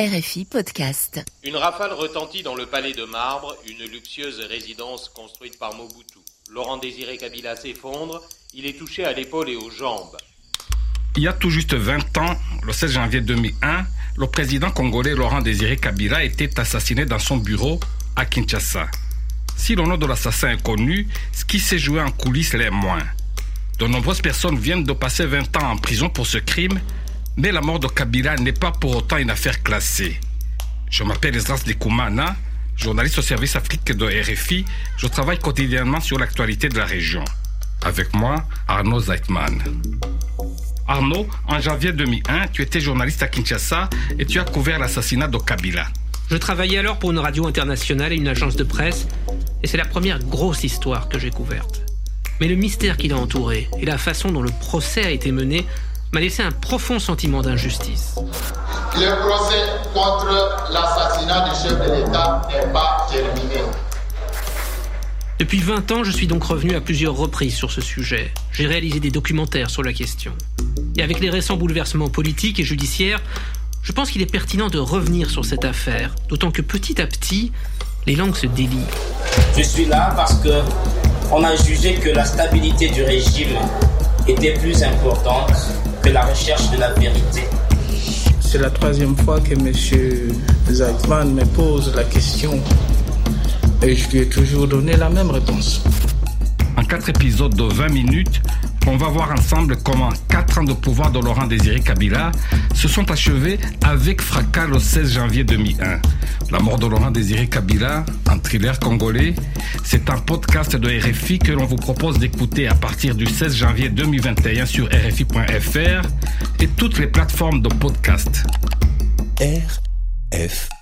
RFI Podcast. Une rafale retentit dans le palais de marbre, une luxueuse résidence construite par Mobutu. Laurent Désiré Kabila s'effondre, il est touché à l'épaule et aux jambes. Il y a tout juste 20 ans, le 16 janvier 2001, le président congolais Laurent Désiré Kabila était assassiné dans son bureau à Kinshasa. Si le nom de l'assassin est connu, ce qui s'est joué en coulisses l'est moins. De nombreuses personnes viennent de passer 20 ans en prison pour ce crime, mais la mort de Kabila n'est pas pour autant une affaire classée. Je m'appelle Esdras Dekoumana, journaliste au service Afrique de RFI. Je travaille quotidiennement sur l'actualité de la région. Avec moi, Arnaud Zeitman. Arnaud, en janvier 2001, tu étais journaliste à Kinshasa et tu as couvert l'assassinat de Kabila. Je travaillais alors pour une radio internationale et une agence de presse, et c'est la première grosse histoire que j'ai couverte. Mais le mystère qui l'a entouré et la façon dont le procès a été mené m'a laissé un profond sentiment d'injustice. Le procès contre l'assassinat du chef de l'État n'est pas terminé. Depuis 20 ans, je suis donc revenu à plusieurs reprises sur ce sujet. J'ai réalisé des documentaires sur la question. Et avec les récents bouleversements politiques et judiciaires, je pense qu'il est pertinent de revenir sur cette affaire, d'autant que petit à petit, les langues se délient. Je suis là parce que on a jugé que la stabilité du régime était plus importante la recherche de la vérité. C'est la troisième fois que M. Zeitman me pose la question et je lui ai toujours donné la même réponse. En quatre épisodes de 20 minutes, on va voir ensemble comment quatre ans de pouvoir de Laurent Désiré Kabila se sont achevés avec fracas le 16 janvier 2001. La mort de Laurent Désiré Kabila, un thriller congolais, c'est un podcast de RFI que l'on vous propose d'écouter à partir du 16 janvier 2021 sur RFI.fr et toutes les plateformes de podcast. RFI.